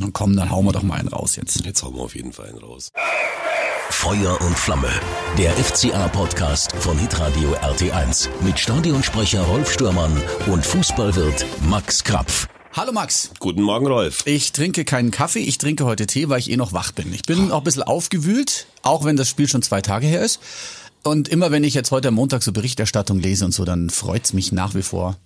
Und komm, dann hauen wir doch mal einen raus jetzt. Jetzt hauen wir auf jeden Fall einen raus. Feuer und Flamme. Der FCA-Podcast von Hitradio RT1 mit Stadionsprecher Rolf Stürmann und Fußballwirt Max Krapf. Hallo Max. Guten Morgen, Rolf. Ich trinke keinen Kaffee, ich trinke heute Tee, weil ich eh noch wach bin. Ich bin auch ein bisschen aufgewühlt, auch wenn das Spiel schon zwei Tage her ist. Und immer wenn ich jetzt heute am Montag so Berichterstattung lese und so, dann freut's mich nach wie vor,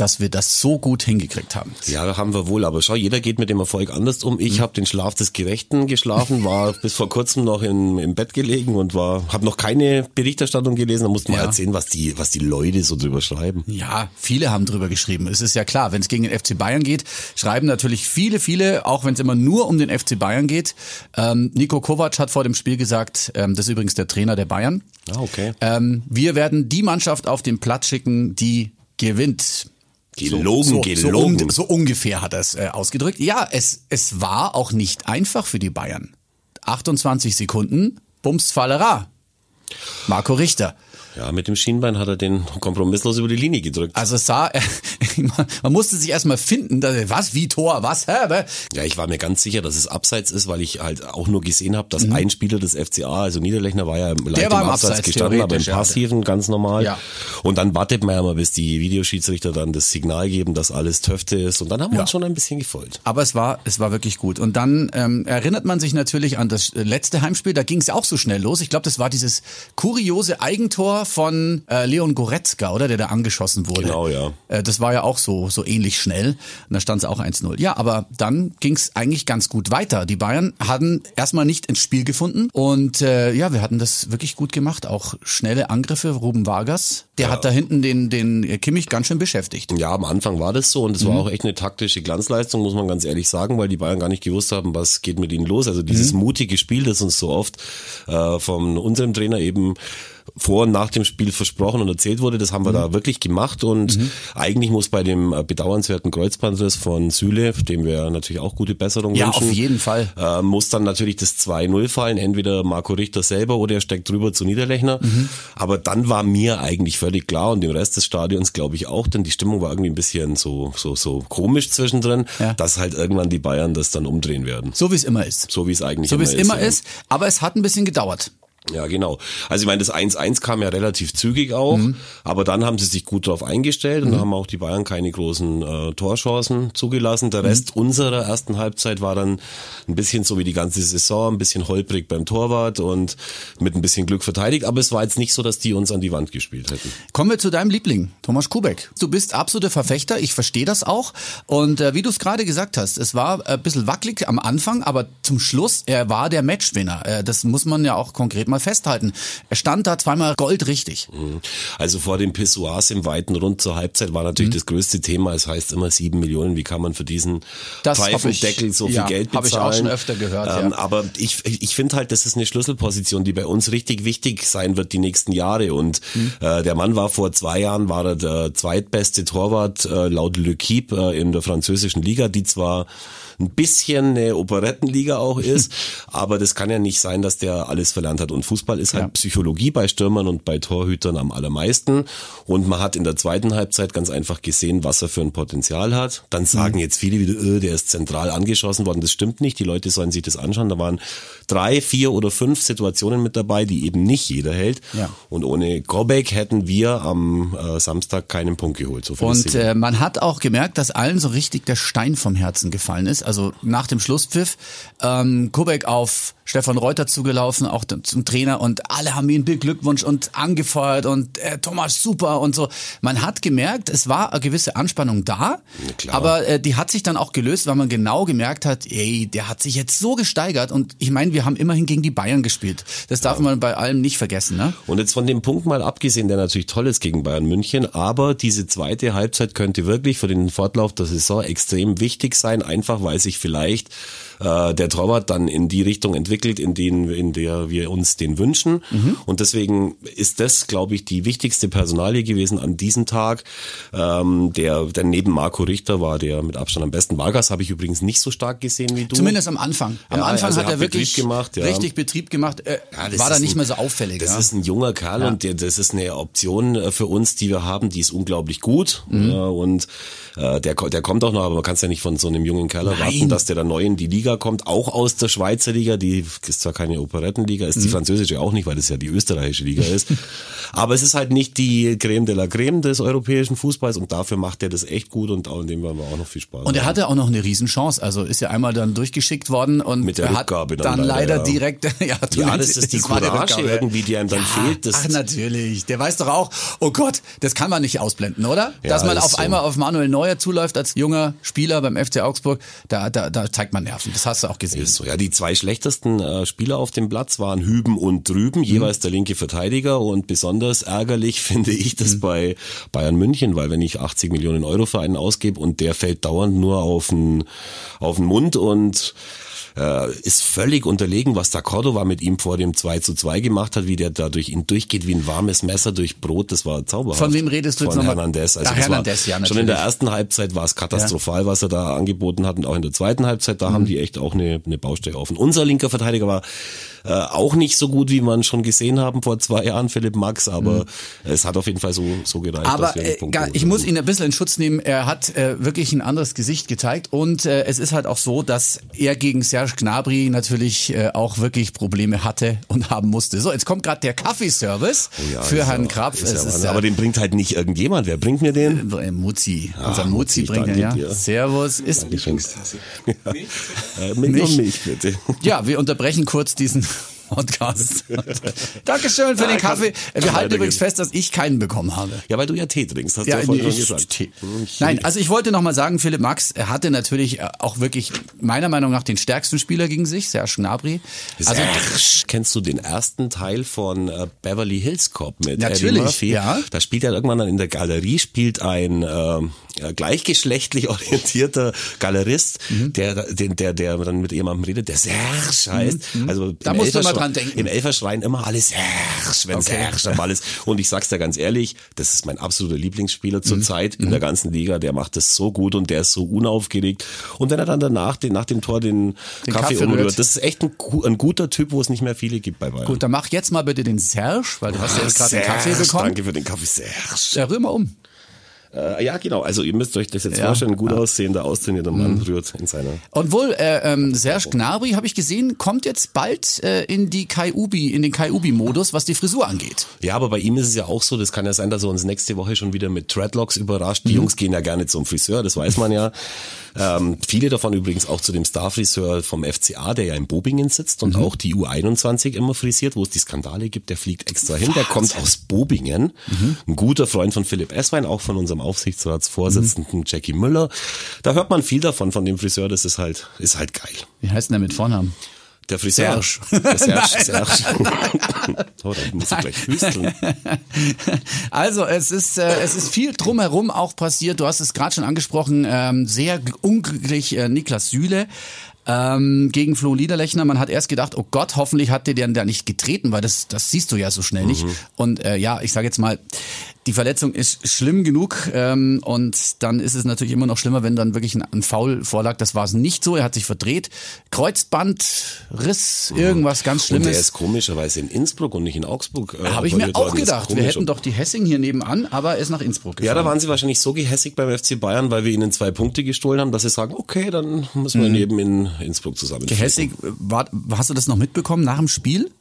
dass wir das so gut hingekriegt haben. Ja, haben wir wohl. Aber schau, jeder geht mit dem Erfolg anders um. Ich mhm. habe den Schlaf des Gerechten geschlafen, war bis vor kurzem noch in, im Bett gelegen und war, habe noch keine Berichterstattung gelesen. Da musste man ja. erzählen, was die, was die Leute so drüber schreiben. Ja, viele haben drüber geschrieben. Es ist ja klar, wenn es gegen den FC Bayern geht, schreiben natürlich viele, viele, auch wenn es immer nur um den FC Bayern geht. Ähm, Nico Kovac hat vor dem Spiel gesagt, ähm, das ist übrigens der Trainer der Bayern. Ah, okay. Ähm, wir werden die Mannschaft auf den Platz schicken, die gewinnt. Gelogen, so, so, gelogen. So, un, so ungefähr hat er es äh, ausgedrückt. Ja, es, es war auch nicht einfach für die Bayern. 28 Sekunden, Bums Fallera. Marco Richter. Ja, mit dem Schienbein hat er den kompromisslos über die Linie gedrückt. Also es sah, man musste sich erstmal finden, was, wie Tor, was, hä? Ja, ich war mir ganz sicher, dass es abseits ist, weil ich halt auch nur gesehen habe, dass mhm. ein Spieler des FCA, also Niederlechner war ja leicht Der war im Abseits, Abseits gestanden, aber im Passiven ja. ganz normal. Ja. Und dann wartet man ja mal, bis die Videoschiedsrichter dann das Signal geben, dass alles Töfte ist. Und dann haben wir ja. uns schon ein bisschen gefolgt. Aber es war, es war wirklich gut. Und dann ähm, erinnert man sich natürlich an das letzte Heimspiel, da ging es auch so schnell los. Ich glaube, das war dieses kuriose Eigentor von äh, Leon Goretzka, oder? Der da angeschossen wurde. Genau, ja. Äh, das war ja auch so, so ähnlich schnell. Und da stand es auch 1-0. Ja, aber dann ging es eigentlich ganz gut weiter. Die Bayern hatten erstmal nicht ins Spiel gefunden. Und äh, ja, wir hatten das wirklich gut gemacht. Auch schnelle Angriffe. Ruben Vargas, der ja. hat da hinten den, den Kimmich ganz schön beschäftigt. Ja, am Anfang war das so. Und es mhm. war auch echt eine taktische Glanzleistung, muss man ganz ehrlich sagen, weil die Bayern gar nicht gewusst haben, was geht mit ihnen los. Also dieses mhm. mutige Spiel, das uns so oft äh, von unserem Trainer eben vor und nach dem Spiel versprochen und erzählt wurde. Das haben wir mhm. da wirklich gemacht und mhm. eigentlich muss bei dem äh, bedauernswerten Kreuzbandriss von Süle, dem wir natürlich auch gute Besserung ja, wünschen. Ja, auf jeden Fall. Äh, muss dann natürlich das 2-0 fallen, entweder Marco Richter selber oder er steckt drüber zu Niederlechner. Mhm. Aber dann war mir eigentlich völlig klar und dem Rest des Stadions glaube ich auch, denn die Stimmung war irgendwie ein bisschen so, so, so komisch zwischendrin, ja. dass halt irgendwann die Bayern das dann umdrehen werden. So wie es immer ist. So wie es eigentlich so immer ist. So wie es immer ist, aber es hat ein bisschen gedauert. Ja, genau. Also ich meine, das 1-1 kam ja relativ zügig auch, mhm. aber dann haben sie sich gut darauf eingestellt und mhm. haben auch die Bayern keine großen äh, Torchancen zugelassen. Der Rest mhm. unserer ersten Halbzeit war dann ein bisschen so wie die ganze Saison, ein bisschen holprig beim Torwart und mit ein bisschen Glück verteidigt, aber es war jetzt nicht so, dass die uns an die Wand gespielt hätten. Kommen wir zu deinem Liebling, Thomas Kubek. Du bist absoluter Verfechter, ich verstehe das auch und äh, wie du es gerade gesagt hast, es war ein bisschen wackelig am Anfang, aber zum Schluss, er war der Matchwinner. Äh, das muss man ja auch konkret mal festhalten. Er stand da zweimal goldrichtig. Mhm. Also vor den Pissoirs im weiten Rund zur Halbzeit war natürlich mhm. das größte Thema. Es heißt immer sieben Millionen. Wie kann man für diesen das Pfeifendeckel so viel ja, Geld bezahlen? Habe ich auch schon öfter gehört. Ähm, ja. Aber ich, ich finde halt, das ist eine Schlüsselposition, die bei uns richtig wichtig sein wird die nächsten Jahre. Und mhm. äh, der Mann war vor zwei Jahren war er der zweitbeste Torwart äh, laut Le Keep äh, in der französischen Liga, die zwar ein bisschen eine Operettenliga auch ist. aber das kann ja nicht sein, dass der alles verlernt hat. Und Fußball ist halt ja. Psychologie bei Stürmern und bei Torhütern am allermeisten. Und man hat in der zweiten Halbzeit ganz einfach gesehen, was er für ein Potenzial hat. Dann sagen mhm. jetzt viele wieder, öh, der ist zentral angeschossen worden. Das stimmt nicht. Die Leute sollen sich das anschauen. Da waren drei, vier oder fünf Situationen mit dabei, die eben nicht jeder hält. Ja. Und ohne Gobek hätten wir am äh, Samstag keinen Punkt geholt. So und äh, man hat auch gemerkt, dass allen so richtig der Stein vom Herzen gefallen ist also nach dem Schlusspfiff, ähm, Kubek auf Stefan Reuter zugelaufen, auch zum Trainer und alle haben ihn Glückwunsch und angefeuert und äh, Thomas super und so. Man hat gemerkt, es war eine gewisse Anspannung da, aber äh, die hat sich dann auch gelöst, weil man genau gemerkt hat, ey, der hat sich jetzt so gesteigert und ich meine, wir haben immerhin gegen die Bayern gespielt. Das darf ja. man bei allem nicht vergessen. Ne? Und jetzt von dem Punkt mal abgesehen, der natürlich toll ist gegen Bayern München, aber diese zweite Halbzeit könnte wirklich für den Fortlauf der Saison extrem wichtig sein, einfach weil sich vielleicht äh, der Torwart dann in die Richtung entwickelt, in, den, in der wir uns den wünschen. Mhm. Und deswegen ist das, glaube ich, die wichtigste Personalie gewesen an diesem Tag. Ähm, der, der neben Marco Richter war der mit Abstand am besten. Vargas habe ich übrigens nicht so stark gesehen wie du. Zumindest am Anfang. Am Ja, Anfang also hat er hat wirklich Betrieb gemacht, ja. richtig Betrieb gemacht. Äh, Ja, war da nicht ein- mehr so auffällig. Das ist ein junger Kerl und der, das ist eine Option äh, für uns, die wir haben, die ist unglaublich gut. Mhm. Und äh, der, der kommt auch noch, aber man kann es ja nicht von so einem jungen Kerl erwarten, dass der da neu in die Liga kommt, auch aus der Schweizer Liga, die ist zwar keine Operettenliga, ist die Mhm. französische auch nicht, weil das ja die österreichische Liga ist. aber es ist halt nicht die Creme de la Creme des europäischen Fußballs und dafür macht er das echt gut und auch in dem werden wir auch noch viel Spaß Und er hatte auch noch eine Riesenchance. Also ist ja einmal dann durchgeschickt worden und Mit der er hat dann, dann leider, leider, ja. direkt. Ja, Ja, das ist die war Courage Rückgabe. irgendwie, die einem dann fehlt. Das Ach, natürlich. Der weiß doch auch, oh Gott, das kann man nicht ausblenden, oder? Ja, Dass man auf so. einmal auf Manuel Neuer zuläuft als junger Spieler beim FC Augsburg, da, da, da zeigt man Nerven. Das hast du auch gesehen. Ist so. Ja, die zwei schlechtesten äh, Spieler auf dem Platz waren Hüben und Drüben, jeweils der linke Verteidiger und besonders ärgerlich finde ich das bei Bayern München, weil wenn ich 80 Millionen Euro für einen ausgebe und der fällt dauernd nur auf den, auf den Mund und äh, ist völlig unterlegen, was da Cordova mit ihm vor dem 2 zu 2 gemacht hat, wie der da durch ihn durchgeht, wie ein warmes Messer durch Brot, das war zauberhaft. Von wem redest du jetzt Von nochmal? Hernandez. Also Ach, das Hernandez, ja, Schon in der natürlich. ersten Halbzeit war es katastrophal, was er da angeboten hat und auch in der zweiten Halbzeit, da Mhm. haben die echt auch eine, eine Baustelle offen. Unser linker Verteidiger war äh, auch nicht so gut, wie man schon gesehen haben vor zwei Jahren, Philipp Max, aber es hat auf jeden Fall so, so gereicht. Mhm. Aber dass wir die äh, gar- ich muss ihn ein bisschen in Schutz nehmen. Er hat äh, wirklich ein anderes Gesicht gezeigt und äh, es ist halt auch so, dass er gegen Serge Gnabry natürlich äh, auch wirklich Probleme hatte und haben musste. So, jetzt kommt gerade der Kaffeeservice Oh Ja, für Herrn Krapf. ist ist ja- aber den bringt halt nicht irgendjemand. Wer bringt mir den? Äh, Muzi, Ah, unser Muzi Muzi, bringt ja. dir. Servus. Ist, Dankeschön. Ja. Äh, Milch. Milch, bitte. ja, wir unterbrechen kurz diesen Podcast. Dankeschön für Ja, den Kaffee. Wir halten übrigens fest, dass ich keinen bekommen habe. Ja, weil du ja Tee trinkst, hast Ja, du ja vorhin schon gesagt. Tee. Hm, Nein, also ich wollte noch mal sagen, Philipp Max hatte natürlich äh, auch wirklich meiner Meinung nach den stärksten Spieler gegen sich, Serge Gnabry. Also Serge. Kennst du den ersten Teil von äh, Beverly Hills Cop mit Natürlich, Eddie Murphy? ja. Da spielt er irgendwann dann in der Galerie, spielt ein ja, gleichgeschlechtlich orientierter Galerist, Mhm. der, den, der, der dann mit jemandem redet, der Serge heißt. Also Mhm. Da im musst du Elferschre- dran denken. Im Elferschrein immer alles Serge, wenn Okay. Am Ball ist. Und ich sag's dir ganz ehrlich, das ist mein absoluter Lieblingsspieler Mhm. zurzeit in der ganzen Liga. Der macht das so gut und der ist so unaufgeregt. Und wenn er dann danach, den, nach dem Tor den, Den Kaffee, Kaffee umrührt, rührt. das ist echt ein, ein guter Typ, wo es nicht mehr viele gibt bei Bayern. gut, dann mach jetzt mal bitte den Serge, weil du hast ja jetzt gerade den Kaffee bekommen. Danke für den Kaffee, Serge. Ja, rühr mal um. Äh, ja, genau. Also ihr müsst euch das jetzt Ja. Mhm. vorstellen. Gut aussehender, austrainierter Mann rührt in seiner... Und wohl, äh, ähm, Serge Gnabry, habe ich gesehen, kommt jetzt bald äh, in die Kai Ubi, in den Kai Ubi-Modus, was die Frisur angeht. Ja, aber bei ihm ist es ja auch so, das kann ja sein, dass er uns nächste Woche schon wieder mit Dreadlocks überrascht. Die Jungs gehen ja gerne zum Friseur, das weiß man ja. Ähm, viele davon übrigens auch zu dem Starfriseur vom FCA, der ja in Bobingen sitzt und auch die U21 immer frisiert, wo es die Skandale gibt. Der fliegt extra hin, der kommt aus Bobingen. Ein guter Freund von Philipp Esswein, auch von unserem Aufsichtsratsvorsitzenden Jackie Müller. Da hört man viel davon, von dem Friseur, das ist halt, ist halt geil. Wie heißt denn der mit Vornamen? Der Friseur. Serge. Der Serge, Serge. oh, da muss ich gleich hüsteln. Also es ist äh, es ist viel drumherum auch passiert. Du hast es gerade schon angesprochen. Ähm, sehr unglücklich äh, Niklas Süle ähm, gegen Flo Liederlechner. Man hat erst gedacht, oh Gott, hoffentlich hat der den da nicht getreten, weil das das siehst du ja so schnell nicht. Und äh, ja, ich sage jetzt mal, die Verletzung ist schlimm genug ähm, und dann ist es natürlich immer noch schlimmer, wenn dann wirklich ein, ein Foul vorlag. Das war es nicht so. Er hat sich verdreht, Kreuzband, Riss, irgendwas ganz Und der Schlimmes. ist komischerweise in Innsbruck und nicht in Augsburg. Äh, Habe ich mir auch gedacht. Wir hätten doch die Hessing hier nebenan, aber er ist nach Innsbruck gefahren. Ja, da waren sie wahrscheinlich so gehässig beim FC Bayern, weil wir ihnen zwei Punkte gestohlen haben, dass sie sagen, okay, dann müssen wir neben in Innsbruck zusammen. Mhm. Gehässig, war, hast du das noch mitbekommen nach dem Spiel?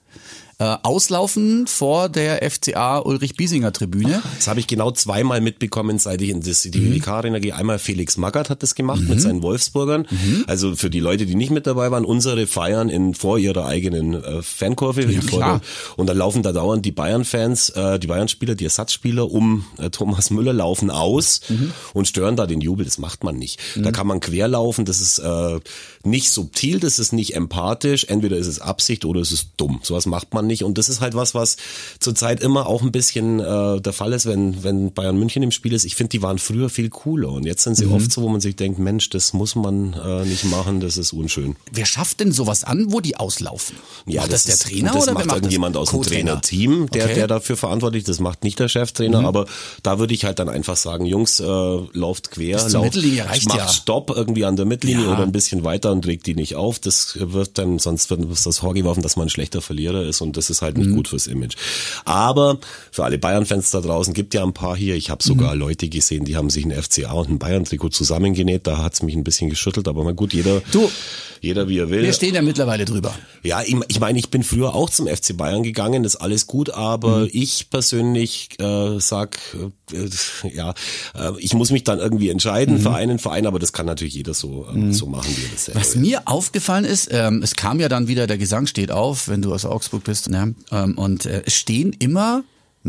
Äh, auslaufen vor der FCA Ulrich Biesinger Tribüne. Das habe ich genau zweimal mitbekommen, seit ich in das, die Mhm. WK-Arena gehe. Einmal Felix Magath hat das gemacht mit seinen Wolfsburgern. Mhm. Also für die Leute, die nicht mit dabei waren, unsere feiern in, vor ihrer eigenen äh, Fankurve. Ja, klar. und dann laufen da dauernd die Bayern-Fans, äh, die Bayern-Spieler, die Ersatzspieler um äh, Thomas Müller laufen aus Mhm. und stören da den Jubel. Das macht man nicht. Da kann man querlaufen. Das ist äh, nicht subtil, das ist nicht empathisch. Entweder ist es Absicht oder es ist dumm. Sowas macht man nicht. Und das ist halt was, was zurzeit immer auch ein bisschen äh, der Fall ist, wenn, wenn Bayern München im Spiel ist. Ich finde, die waren früher viel cooler. Und jetzt sind sie mhm. oft so, wo man sich denkt, Mensch, das muss man äh, nicht machen, das ist unschön. Wer schafft denn sowas an, wo die auslaufen? Ja, macht das, das der Trainer das oder macht, macht irgendjemand aus dem Trainerteam, der, okay. der dafür verantwortlich Das macht nicht der Cheftrainer, mhm. aber da würde ich halt dann einfach sagen, Jungs, äh, lauft quer, lauft, reicht macht ja. Stopp irgendwie an der Mittellinie ja. oder ein bisschen weiter und regt die nicht auf. Das wird dann, sonst wird das vorgeworfen, dass man ein schlechter Verlierer ist und das ist halt nicht mhm. gut fürs Image. Aber für alle Bayern-Fans da draußen gibt ja ein paar hier. Ich habe sogar mhm. Leute gesehen, die haben sich ein FCA und ein Bayern-Trikot zusammengenäht. Da hat's mich ein bisschen geschüttelt, aber mal gut, jeder, du, jeder wie er will. Wir stehen ja mittlerweile drüber. Ja, ich, ich meine, ich bin früher auch zum FC Bayern gegangen, das ist alles gut, aber mhm. ich persönlich äh, sag, äh, ja, äh, ich muss mich dann irgendwie entscheiden mhm. für einen Verein, aber das kann natürlich jeder so, äh, mhm. so machen, wie er das selber Was mir aufgefallen ist, ähm, es kam ja dann wieder, der Gesang steht auf, wenn du aus Augsburg bist, ne? ähm, und äh, es stehen immer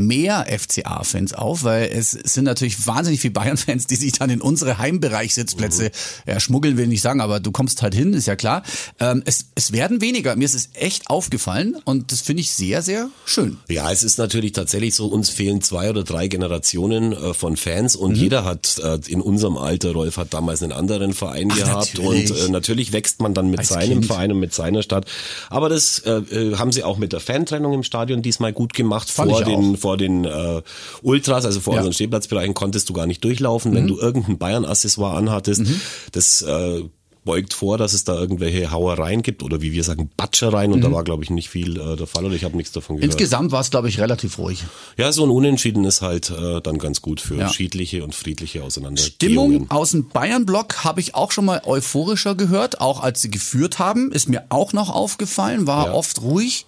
mehr FCA-Fans auf, weil es sind natürlich wahnsinnig viele Bayern-Fans, die sich dann in unsere Heimbereichsitzplätze mhm. ja, schmuggeln, will ich nicht sagen, aber du kommst halt hin, ist ja klar. Ähm, es, es werden weniger. Mir ist es echt aufgefallen und das finde ich sehr, sehr schön. Ja, es ist natürlich tatsächlich so, uns fehlen zwei oder drei Generationen äh, von Fans und mhm. jeder hat äh, in unserem Alter, Rolf hat damals einen anderen Verein Ach, gehabt natürlich. und äh, natürlich wächst man dann mit Als seinem kind. Verein und mit seiner Stadt. Aber das äh, äh haben sie auch mit der Fantrennung im Stadion diesmal gut gemacht Fand vor den vor den äh, Ultras, also vor ja. unseren Stehplatzbereichen, konntest du gar nicht durchlaufen, mhm. wenn du irgendein Bayern-Accessoire anhattest. Mhm. Das äh, beugt vor, dass es da irgendwelche Hauereien gibt oder wie wir sagen, Batschereien und mhm. da war, glaube ich, nicht viel äh, der Fall oder ich habe nichts davon gehört. Insgesamt war es, glaube ich, relativ ruhig. Ja, so ein Unentschieden ist halt äh, dann ganz gut für ja. schiedliche und friedliche Auseinandersetzungen. Stimmung aus dem Bayern-Block habe ich auch schon mal euphorischer gehört, auch als sie geführt haben, ist mir auch noch aufgefallen, war ja. oft ruhig.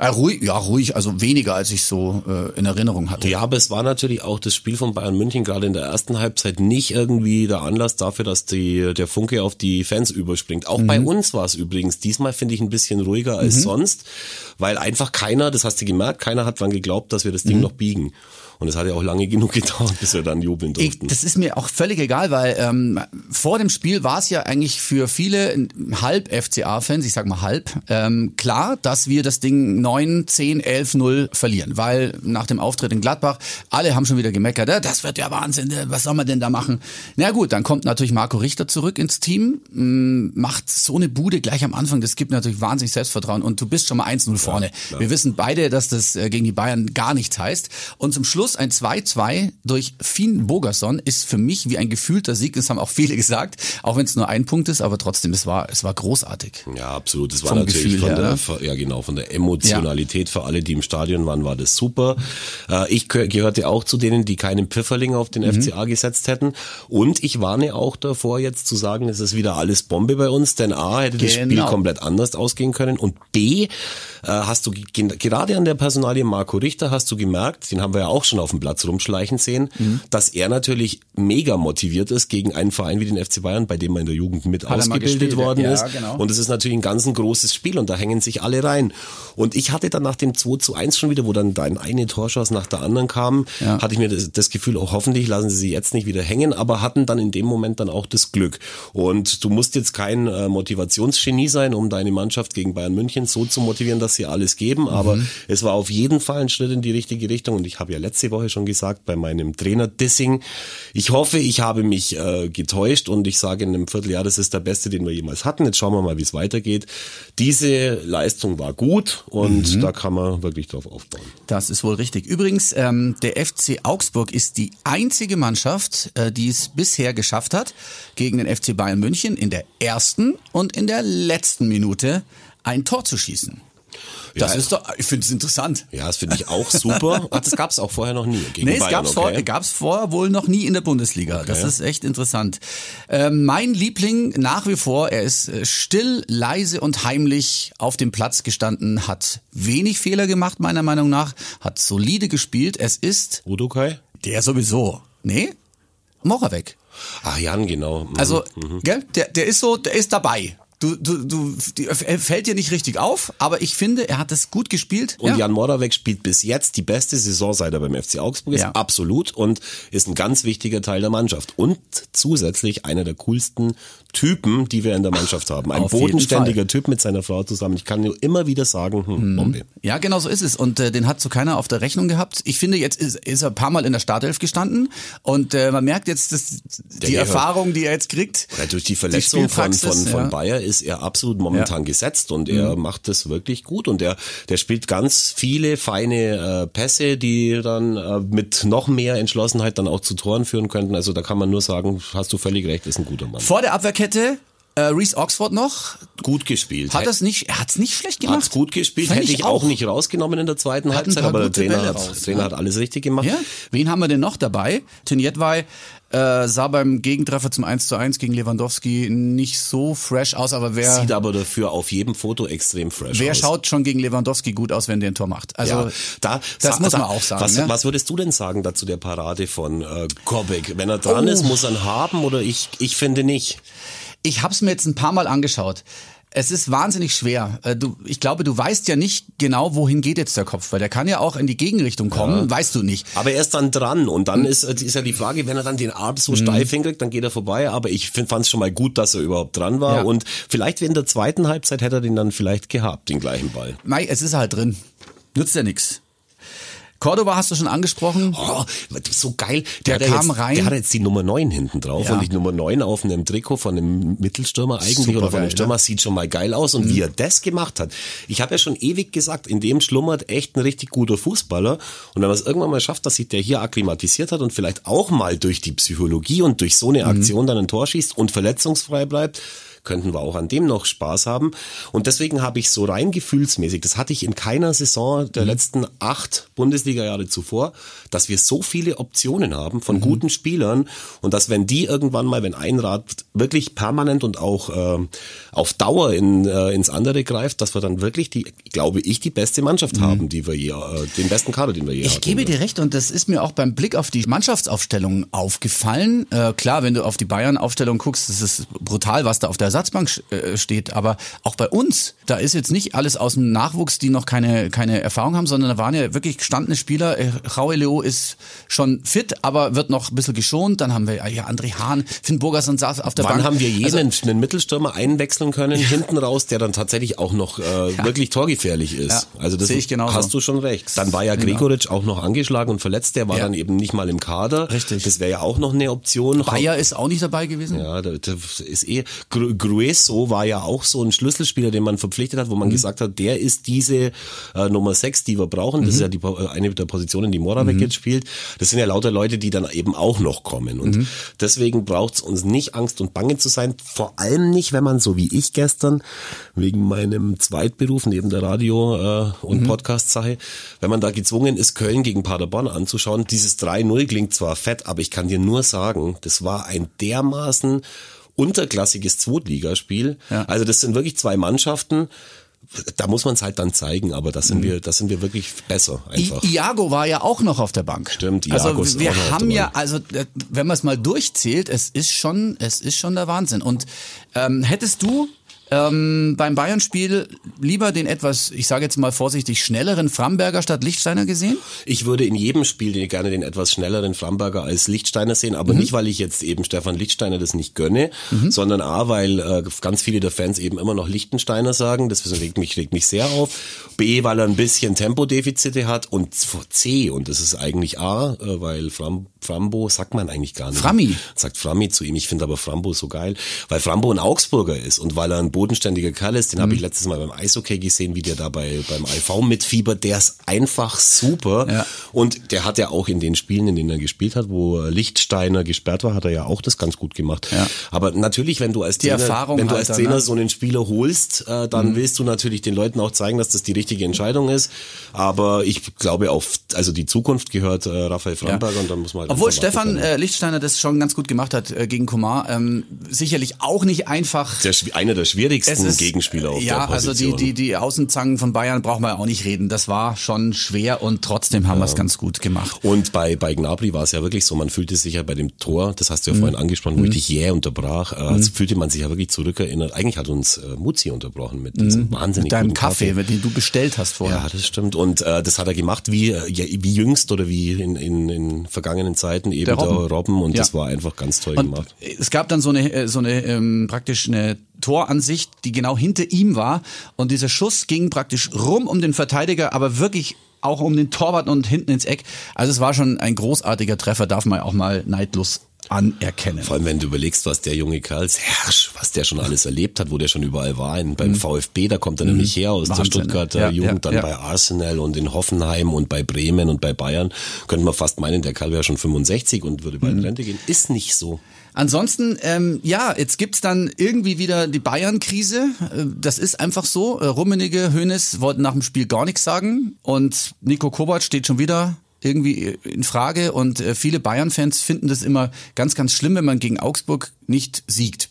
Äh, ruhig, ja, ruhig, also weniger, als ich so äh, in Erinnerung hatte. Ja, aber es war natürlich auch das Spiel von Bayern München gerade in der ersten Halbzeit nicht irgendwie der Anlass dafür, dass die, der Funke auf die Fans überspringt. Auch mhm. bei uns war es übrigens diesmal, finde ich, ein bisschen ruhiger als mhm. sonst, weil einfach keiner, das hast du gemerkt, keiner hat dran geglaubt, dass wir das Ding mhm. noch biegen. Und es hat ja auch lange genug gedauert, bis wir dann jubeln durften. Ich, das ist mir auch völlig egal, weil ähm, vor dem Spiel war es ja eigentlich für viele halb FCA-Fans, ich sag mal halb, ähm, klar, dass wir das Ding 9, 10, 11, 0 verlieren. Weil nach dem Auftritt in Gladbach, alle haben schon wieder gemeckert, das wird ja Wahnsinn, äh, was soll man denn da machen? Na gut, dann kommt natürlich Marco Richter zurück ins Team, mm, macht so eine Bude gleich am Anfang, das gibt natürlich wahnsinnig Selbstvertrauen und du bist schon mal 1-0 vorne. Ja, wir wissen beide, dass das äh, gegen die Bayern gar nichts heißt. Und zum Schluss Schluss ein 2-2 durch Finn Bogerson ist für mich wie ein gefühlter Sieg. Das haben auch viele gesagt, auch wenn es nur ein Punkt ist, aber trotzdem, es war, es war großartig. Ja, absolut. Es war natürlich Gefühl von her, der, ja genau, von der Emotionalität ja. für alle, die im Stadion waren, war das super. Äh, ich gehörte auch zu denen, die keinen Pfifferling auf den mhm. FCA gesetzt hätten. Und ich warne auch davor, jetzt zu sagen, es ist wieder alles Bombe bei uns, denn A, hätte genau. das Spiel genau. komplett anders ausgehen können und B, äh, hast du gerade an der Personalie Marco Richter hast du gemerkt, den haben wir ja auch schon auf dem Platz rumschleichen sehen, mhm. dass er natürlich mega motiviert ist gegen einen Verein wie den FC Bayern, bei dem er in der Jugend mit Hat ausgebildet worden ja, ist. Genau. Und es ist natürlich ein ganz ein großes Spiel und da hängen sich alle rein. Und ich hatte dann nach dem 2 zu 1 schon wieder, wo dann dein eine Torschuss nach der anderen kam, ja. hatte ich mir das, das Gefühl, oh, hoffentlich lassen sie sie jetzt nicht wieder hängen, aber hatten dann in dem Moment dann auch das Glück. Und du musst jetzt kein äh, Motivationsgenie sein, um deine Mannschaft gegen Bayern München so zu motivieren, dass sie alles geben, aber mhm. es war auf jeden Fall ein Schritt in die richtige Richtung und ich habe ja letzte Woche schon gesagt bei meinem Trainer Dissing, ich hoffe, ich habe mich äh, getäuscht und ich sage in einem Vierteljahr, das ist der beste, den wir jemals hatten. Jetzt schauen wir mal, wie es weitergeht. Diese Leistung war gut und mhm. da kann man wirklich drauf aufbauen. Das ist wohl richtig. Übrigens, ähm, der FC Augsburg ist die einzige Mannschaft, äh, die es bisher geschafft hat, gegen den FC Bayern München in der ersten und in der letzten Minute ein Tor zu schießen. Das ja, ist doch, ich finde es interessant. Ja, das finde ich auch super. Ach, das gab es auch vorher noch nie. Gegen nee, es gab es okay. vor, vorher wohl noch nie in der Bundesliga. Okay. Das ist echt interessant. Äh, mein Liebling nach wie vor, er ist äh, still, leise und heimlich auf dem Platz gestanden, hat wenig Fehler gemacht, meiner Meinung nach, hat solide gespielt. Es ist. Udokai? Der sowieso. Nee? Moravec. Ach, Jan, genau. Mhm. Also, mhm. gell, der, der ist so, der ist dabei du, du, du, die, er fällt dir nicht richtig auf, aber ich finde, er hat das gut gespielt. Und ja. Jan Moravec spielt bis jetzt die beste Saison, seit er beim FC Augsburg ist, ja. absolut, und ist ein ganz wichtiger Teil der Mannschaft. Und zusätzlich einer der coolsten Typen, die wir in der Mannschaft haben. Ein Auf bodenständiger Typ mit seiner Frau zusammen. Ich kann nur immer wieder sagen, hm, Bombe. Ja, genau so ist es. Und äh, den hat so keiner auf der Rechnung gehabt. Ich finde, jetzt ist, ist er ein paar Mal in der Startelf gestanden und äh, man merkt jetzt, dass die Erfahrung, die er jetzt kriegt. Ja, durch die Verletzung von, Spielpraxis, von, von ja. Bayer ist er absolut momentan Ja. Mhm. gesetzt und er macht das wirklich gut und er, der spielt ganz viele feine äh, Pässe, die dann äh, mit noch mehr Entschlossenheit dann auch zu Toren führen könnten. Also da kann man nur sagen, hast du völlig recht, ist ein guter Mann. Vor der Abwehrkette äh, Reese Oxford noch. Gut gespielt. Hat das nicht, er hat's nicht schlecht gemacht. Hat's gut gespielt, Fand hätte ich auch nicht rausgenommen in der zweiten Halbzeit, aber der Trainer, hat, raus, Trainer ja. hat alles richtig gemacht. Ja, wen haben wir denn noch dabei? Tinjetwei äh, sah beim Gegentreffer zum 1 zu 1 gegen Lewandowski nicht so fresh aus, aber wer, Sieht aber dafür auf jedem Foto extrem fresh wer aus. schaut schon gegen Lewandowski gut aus, wenn der ein Tor macht? Also ja, da, das sa- muss da, man auch sagen. Was, ne? was würdest du denn sagen dazu der Parade von äh, Gobek? Wenn er dran Oh. ist, muss er ihn haben oder ich, ich finde nicht. Ich habe es mir jetzt ein paar Mal angeschaut. Es ist wahnsinnig schwer. Äh, Du, ich glaube, du weißt ja nicht genau, wohin geht jetzt der Kopf, weil der kann ja auch in die Gegenrichtung kommen, weißt du nicht. Aber er ist dann dran und Hm. dann ist, äh, ist ja die Frage, wenn er dann den Arm so steif hinkriegt, dann geht er vorbei. Aber ich fand es schon mal gut, dass er überhaupt dran war Ja. und vielleicht in der zweiten Halbzeit hätte er den dann vielleicht gehabt, den gleichen Ball. Mei, es ist halt drin. Nützt ja nix. Cordoba hast du schon angesprochen. Oh, so geil. Der ja kam jetzt, rein. Der hat jetzt die Nummer 9 hinten drauf Ja. und die Nummer 9 auf einem Trikot von einem Mittelstürmer eigentlich Super oder von einem Stürmer ne? sieht schon mal geil aus und wie er das gemacht hat. Ich habe ja schon ewig gesagt, in dem schlummert echt ein richtig guter Fußballer und wenn man es irgendwann mal schafft, dass sich der hier akklimatisiert hat und vielleicht auch mal durch die Psychologie und durch so eine Aktion dann ein Tor schießt und verletzungsfrei bleibt, könnten wir auch an dem noch Spaß haben. Und deswegen habe ich so rein gefühlsmäßig, das hatte ich in keiner Saison der letzten acht Bundesliga-Jahre zuvor, dass wir so viele Optionen haben von guten Spielern und dass wenn die irgendwann mal, wenn ein Rad wirklich permanent und auch ähm, auf Dauer in, äh, ins andere greift, dass wir dann wirklich die, glaube ich, die beste Mannschaft haben, die wir je, äh, den besten Kader, den wir je Ich hatten. gebe dir recht und das ist mir auch beim Blick auf die Mannschaftsaufstellung aufgefallen. Äh, klar, wenn du auf die Bayern-Aufstellung guckst, das ist brutal, was da auf der Ersatzbank äh, steht. Aber auch bei uns, da ist jetzt nicht alles aus dem Nachwuchs, die noch keine, keine Erfahrung haben, sondern da waren ja wirklich gestandene Spieler. Äh, Raue Leo ist schon fit, aber wird noch ein bisschen geschont. Dann haben wir ja André Hahn, Finn Burgerson saß auf der Wann Bank. haben wir jenen Also, einen Mittelstürmer einwechseln können, hinten raus, der dann tatsächlich auch noch äh, wirklich torgefährlich ist? Ja, also das sehe ich genauso. hast du schon recht. Dann war ja Gregoritsch auch noch angeschlagen und verletzt, der war Ja. dann eben nicht mal im Kader. Richtig. Das wäre ja auch noch eine Option. Bayer ist auch nicht dabei gewesen. Ja, da, da ist eh. Gru- Grueso war ja auch so ein Schlüsselspieler, den man verpflichtet hat, wo man Mhm. gesagt hat, der ist diese äh, Nummer 6, die wir brauchen. Das ist Mhm. ja die, äh, eine der Positionen, die Moravec jetzt spielt. Das sind ja lauter Leute, die dann eben auch noch kommen. Und Mhm. deswegen braucht es uns nicht Angst und Bange zu sein. Vor allem nicht, wenn man so wie ich gestern wegen meinem Zweitberuf neben der Radio- äh, Mhm. und Podcast-Sache, wenn man da gezwungen ist, Köln gegen Paderborn anzuschauen. Dieses 3-0 klingt zwar fett, aber ich kann dir nur sagen, das war ein dermaßen unterklassiges Zweitligaspiel. Ja. Also das sind wirklich zwei Mannschaften. Da muss man es halt dann zeigen, aber da sind Mhm. wir, da sind wir wirklich besser einfach. I Iago war ja auch noch auf der Bank. Stimmt, Iago ist also wir auch noch auf haben der ja, also wenn man es mal durchzählt, es ist schon, es ist schon der Wahnsinn. Und ähm, hättest du ähm, beim Bayern-Spiel lieber den etwas, ich sage jetzt mal vorsichtig, schnelleren Framberger statt Lichtsteiner gesehen? Ich würde in jedem Spiel gerne den etwas schnelleren Framberger als Lichtsteiner sehen, aber Mhm. nicht, weil ich jetzt eben Stefan Lichtsteiner das nicht gönne, sondern A, weil äh, ganz viele der Fans eben immer noch Lichtensteiner sagen, das regt mich, regt mich sehr auf. B, weil er ein bisschen Tempodefizite hat und C, und das ist eigentlich A, äh, weil Fram, Frambo sagt man eigentlich gar nicht. Frammi. Sagt Frammi zu ihm, ich finde aber Frambo so geil, weil Frambo ein Augsburger ist und weil er ein bodenständiger Kerl ist, den habe Mhm. ich letztes Mal beim Eishockey gesehen, wie der da bei, beim IV mitfiebert, der ist einfach super Ja. und der hat ja auch in den Spielen, in denen er gespielt hat, wo Lichtsteiner gesperrt war, hat er ja auch das ganz gut gemacht. Ja. Aber natürlich, wenn du als Die Trainer, Erfahrung wenn du halt als dann, Trainer ne? so einen Spieler holst, äh, dann willst du natürlich den Leuten auch zeigen, dass das die richtige Entscheidung ist. Aber ich glaube auf, also die Zukunft gehört äh, Raphael Framberger und dann muss man halt Obwohl Stefan äh, Lichtsteiner das schon ganz gut gemacht hat äh, gegen Komar. Ähm, sicherlich auch nicht einfach. der, einer der schwierigsten schwierigsten ist, Gegenspieler auf ja, der also Position. die, die, die Außenzangen von Bayern brauchen wir auch nicht reden. Das war schon schwer und trotzdem haben wir es ganz gut gemacht. Und bei, bei Gnabry war es ja wirklich so, man fühlte sich ja bei dem Tor, das hast du ja Mhm. vorhin angesprochen, wo ich dich jäh unterbrach, äh, fühlte man sich ja wirklich zurückerinnert. Eigentlich hat uns äh, Muzi unterbrochen mit diesem wahnsinnig Mhm. Mit deinem guten Kaffee, den du bestellt hast vorher. Ja, das stimmt. Und äh, das hat er gemacht wie, äh, ja, wie jüngst oder wie in, in, in vergangenen Zeiten eben Der der Robben. Robben. Und Ja. das war einfach ganz toll Und gemacht. es gab dann so eine, äh, so eine ähm, praktisch eine Toransicht, die genau hinter ihm war. Und dieser Schuss ging praktisch rum um den Verteidiger, aber wirklich auch um den Torwart und hinten ins Eck. Also es war schon ein großartiger Treffer, darf man auch mal neidlos anerkennen. Vor allem, wenn du überlegst, was der junge Karl Herrsch, was der schon alles erlebt hat, wo der schon überall war. In, beim VfB, da kommt er nämlich her aus Mhm. Wahnsinn, der Stuttgarter ja, Jugend, ja, dann ja. bei Arsenal und in Hoffenheim und bei Bremen und bei Bayern. Könnte man fast meinen, der Karl wäre schon 65 und würde bald Mhm. in Rente gehen. Ist nicht so. Ansonsten, ähm, ja, jetzt gibt's dann irgendwie wieder die Bayern-Krise. Äh, Das ist einfach so. Äh, Rummenigge, Hoeneß wollten nach dem Spiel gar nichts sagen und Nico Kovac steht schon wieder irgendwie in Frage und äh, viele Bayern-Fans finden das immer ganz, ganz schlimm, wenn man gegen Augsburg nicht siegt.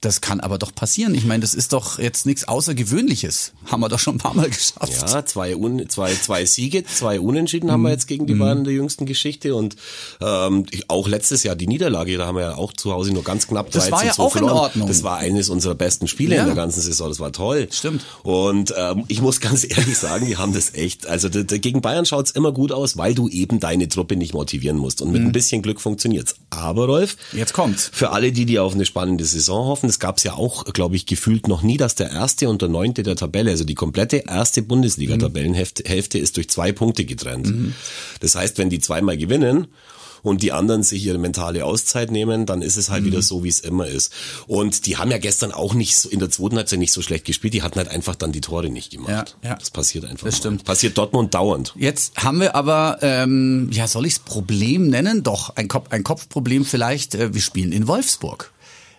Das kann aber doch passieren. Ich meine, das ist doch jetzt nichts Außergewöhnliches. Haben wir doch schon ein paar Mal geschafft. Ja, zwei, Un zwei, zwei Siege, zwei Unentschieden haben wir jetzt gegen die Bayern der jüngsten Geschichte und ähm, auch letztes Jahr die Niederlage, da haben wir ja auch zu Hause nur ganz knapp 13 Das war ja auch in verloren. Ordnung. Das war eines unserer besten Spiele Ja. in der ganzen Saison, das war toll. Stimmt. Und ähm, ich muss ganz ehrlich sagen, die haben das echt, also gegen Bayern schaut's immer gut aus, weil du eben deine Truppe nicht motivieren musst und mit ein bisschen Glück funktioniert's. Aber Rolf, Jetzt kommt's. für alle, die, die auf eine spannende Saison hoffen, es gab's ja auch, glaube ich, gefühlt noch nie, dass der erste und der neunte der Tabelle, also die komplette erste Bundesliga-Tabellenhälfte Hälfte ist durch zwei Punkte getrennt. Das heißt, wenn die zweimal gewinnen, und die anderen sich ihre mentale Auszeit nehmen, dann ist es halt wieder so, wie es immer ist. Und die haben ja gestern auch nicht so, in der zweiten Halbzeit nicht so schlecht gespielt, die hatten halt einfach dann die Tore nicht gemacht. Ja, ja. Das passiert einfach. Das mal. stimmt. Passiert Dortmund dauernd. Jetzt haben wir aber, ähm, ja, soll ich's Problem nennen? Doch, ein, Kopf, ein Kopfproblem vielleicht. Äh, wir spielen in Wolfsburg.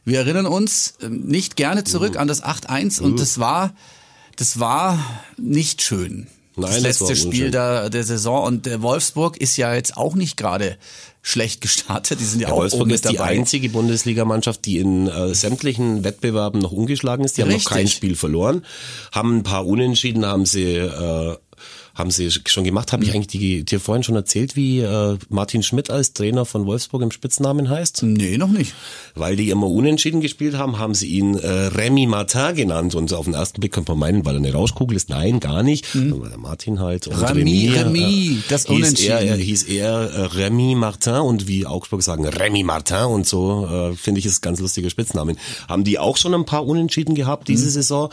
Wir erinnern uns ähm, nicht gerne zurück an das 8-1 und das war, das war nicht schön. Nein, das das letzte war Spiel der, der Saison und der Wolfsburg ist ja jetzt auch nicht gerade schlecht gestartet. Die sind ja, Ja, auch Wolfsburg oben ist die dabei. einzige Bundesligamannschaft, die in äh, sämtlichen Wettbewerben noch ungeschlagen ist. Die haben Richtig. noch kein Spiel verloren, haben ein paar Unentschieden, haben sie äh, haben sie schon gemacht. Habe ich eigentlich die, dir vorhin schon erzählt, wie äh, Martin Schmidt als Trainer von Wolfsburg im Spitznamen heißt? Nee, noch nicht. Weil die immer unentschieden gespielt haben, haben sie ihn äh, Remy Martin genannt. Und auf den ersten Blick könnte man meinen, weil er eine Rauschkugel ist. Nein, gar nicht. War der Martin halt. Und Mhm. Remy, Remy, das hieß Unentschieden. er, er hieß er äh, Remy Martin und wie Augsburg sagen, Remy Martin und so, äh, finde ich, ist ein ganz lustiger Spitznamen. Haben die auch schon ein paar Unentschieden gehabt diese Mhm. Saison?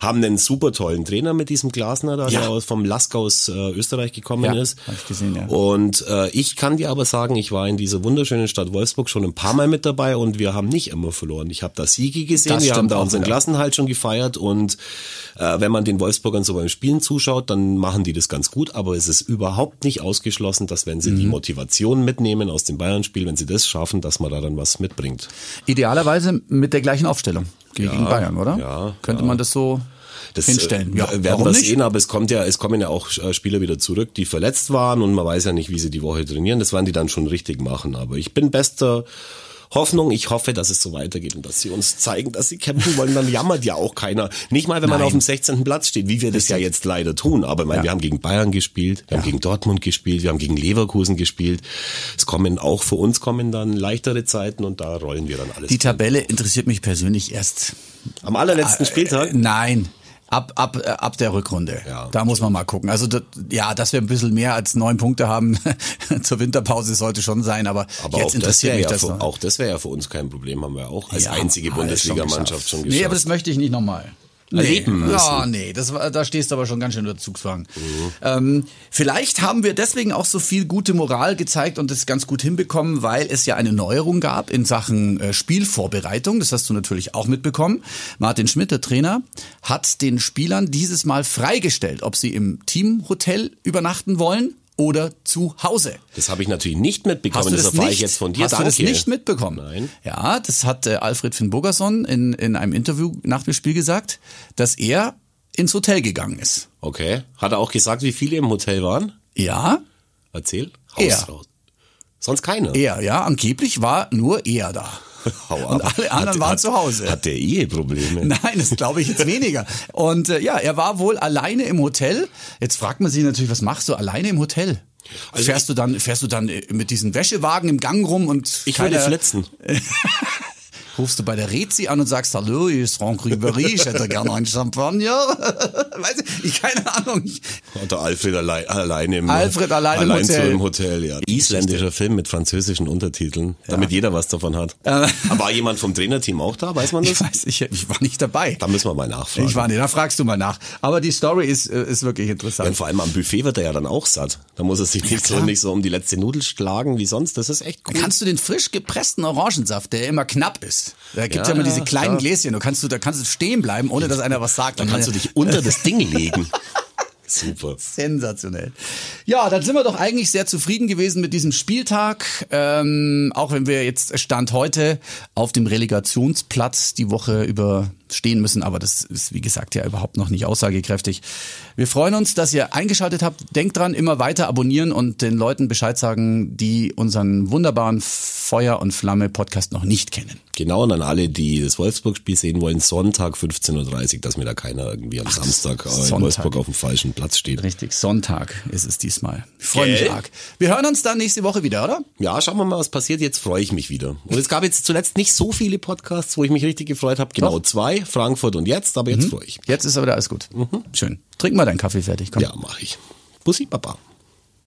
Haben einen super tollen Trainer mit diesem Glasner, da, Ja. der aus vom Lask aus äh, Österreich gekommen Ja, ist. hab ich gesehen, ja. Und äh, ich kann dir aber sagen, ich war in dieser wunderschönen Stadt Wolfsburg schon ein paar Mal mit dabei und wir haben nicht immer verloren. Ich habe da Siege gesehen, Das wir haben da unseren ja. Klassenhalt schon gefeiert und äh, wenn man den Wolfsburgern so beim Spielen zuschaut, dann machen die das ganz gut, aber es ist überhaupt nicht ausgeschlossen, dass wenn sie Mhm. die Motivation mitnehmen aus dem Bayern-Spiel, wenn sie das schaffen, dass man da dann was mitbringt. Idealerweise mit der gleichen Aufstellung gegen Bayern, oder? ja, Könnte ja. man das so Das hinstellen? äh, Ja, werden warum wir nicht? sehen, aber es kommt ja, es kommen ja auch äh, Spieler wieder zurück, die verletzt waren und man weiß ja nicht, wie sie die Woche trainieren. Das werden die dann schon richtig machen. Aber ich bin bester Hoffnung. Ich hoffe, dass es so weitergeht und dass sie uns zeigen, dass sie kämpfen wollen. Dann jammert ja auch keiner. Nicht mal, wenn man Nein. auf dem 16. Platz steht, wie wir das ja jetzt leider tun. Aber ich meine, Ja. wir haben gegen Bayern gespielt, wir haben gegen Dortmund gespielt, wir haben gegen Leverkusen gespielt. Es kommen auch für uns kommen dann leichtere Zeiten und da rollen wir dann alles. Die Tabelle interessiert mich persönlich erst. Am allerletzten Äh, Spieltag. Nein. Ab, ab, äh, ab der Rückrunde. Ja. Da muss man mal gucken. Also, das, ja, dass wir ein bisschen mehr als neun Punkte haben zur Winterpause sollte schon sein, aber, Aber jetzt auch das interessiert wäre mich ja, das für- auch das wäre ja für uns kein Problem, haben wir auch als Ja, einzige Bundesligamannschaft schon Nee, geschafft. aber das möchte ich nicht nochmal. Erleben müssen. Ja, nee, das war, da stehst du aber schon ganz schön unter Zugzwang. Ähm, vielleicht haben wir deswegen auch so viel gute Moral gezeigt und das ganz gut hinbekommen, weil es ja eine Neuerung gab in Sachen äh, Spielvorbereitung. Das hast du natürlich auch mitbekommen. Martin Schmidt, der Trainer, hat den Spielern dieses Mal freigestellt, ob sie im Teamhotel übernachten wollen oder zu Hause. Das habe ich natürlich nicht mitbekommen, das, das, erfahre nicht? ich jetzt von dir. Hast Danke. du das nicht mitbekommen? Nein. Ja, das hat äh, Alfred Finn Bogerson in, in einem Interview nach dem Spiel gesagt, dass er ins Hotel gegangen ist. Okay. Hat er auch gesagt, wie viele im Hotel waren? Ja, Erzähl. Er. raus. Sonst keine. er, ja, angeblich war nur er da. Hau und alle anderen Hat- waren hat- zu Hause. Hat der Eheprobleme? Nein, das glaube ich jetzt weniger. Und äh, ja, er war wohl alleine im Hotel. Jetzt fragt man sich natürlich, was machst du alleine im Hotel? Also fährst du dann, fährst du dann äh, mit diesen Wäschewagen im Gang rum und Ich würde flitzen. rufst du bei der Rezi an und sagst, hallo, hier ist Franck Ribéry, ich hätte gerne einen Champagner. Weiß ich, ich keine Ahnung. Ich, Oder Alfred allein, alleine im Alfred allein im allein Hotel. So im Hotel ja. Isländischer Film mit französischen Untertiteln, damit jeder was davon hat. Aber war jemand vom Trainerteam auch da? Weiß man ich das? weiß, ich, ich war nicht dabei. Da müssen wir mal nachfragen. Ich war nicht, da fragst du mal nach. Aber die Story ist, äh, ist wirklich Ja, interessant. und vor allem am Buffet wird er ja dann auch satt. Da muss er sich nicht, so, nicht so um die letzte Nudel schlagen wie sonst. Das ist echt cool. Kannst du den frisch gepressten Orangensaft, der immer knapp ist, da gibt's ja, Ja, immer diese ja, kleinen klar. Gläschen, du kannst du, da kannst du stehen bleiben, ohne dass einer was sagt. Dann kannst du dich unter das Ding legen. Super. Sensationell. Ja, dann sind wir doch eigentlich sehr zufrieden gewesen mit diesem Spieltag. Ähm, auch wenn wir jetzt Stand heute auf dem Relegationsplatz die Woche über stehen müssen, aber das ist wie gesagt ja überhaupt noch nicht aussagekräftig. Wir freuen uns, dass ihr eingeschaltet habt. Denkt dran, immer weiter abonnieren und den Leuten Bescheid sagen, die unseren wunderbaren Feuer und Flamme Podcast noch nicht kennen. Genau, und an alle, die das Wolfsburg-Spiel sehen wollen, Sonntag 15.30 Uhr, dass mir da keiner irgendwie am Samstag äh, in Sonntag. Wolfsburg auf dem falschen Platz steht. Richtig, Sonntag ist es diesmal. Ich freue mich arg. Wir hören uns dann nächste Woche wieder, oder? Ja, schauen wir mal, was passiert. Jetzt freue ich mich wieder. Und es gab jetzt zuletzt nicht so viele Podcasts, wo ich mich richtig gefreut habe. Genau Doch. Mhm. Zwei, Frankfurt und jetzt, aber jetzt freue ich. Jetzt ist aber wieder alles gut. Schön. Trink mal deinen Kaffee fertig. Komm. Ja, mache ich. Bussi, Papa.